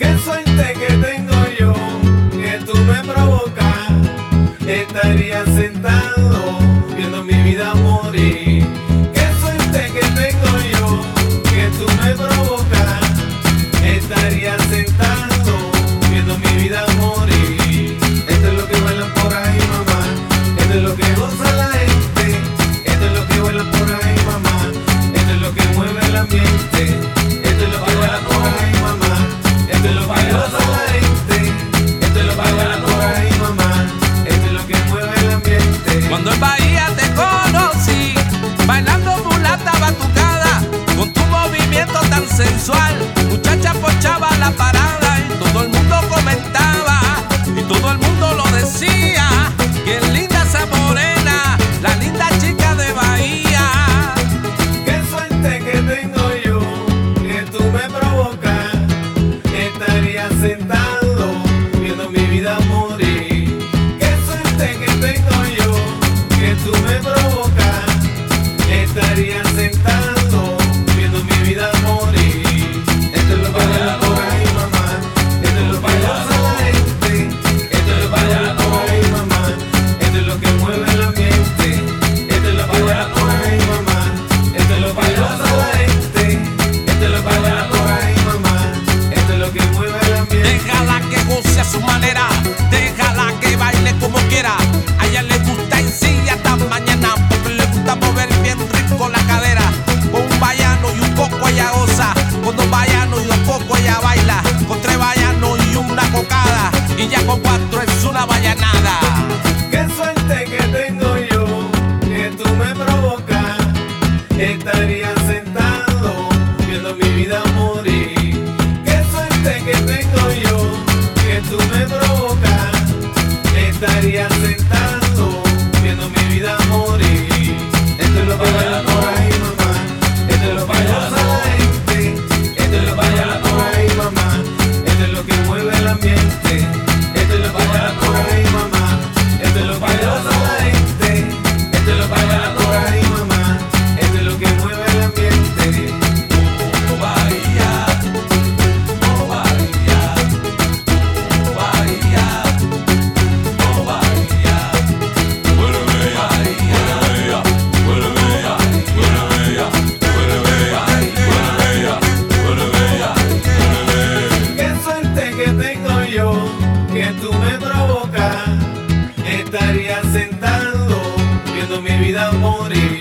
Qué suerte que tengo yo, que tú me provocas. Estaría sentado viendo mi vida morir. Qué suerte que tengo yo, que tú me provocas. Estaría sentado sensual, déjala que baile como quiera. A ella le gusta en sí hasta mañana, porque le gusta mover bien rico la cadera. Con un vallano y un poco ella goza, con dos vallanos y un poco ella baila. Con tres vallanos y una cocada, y ya con cuatro es una vallanada. Qué suerte que tengo yo, que tú me provocas. Estaría sentado viendo mi vida morir. Qué suerte que tengo yo, que tú me provocas. Estaría tú me provocas, estaría sentado viendo mi vida morir.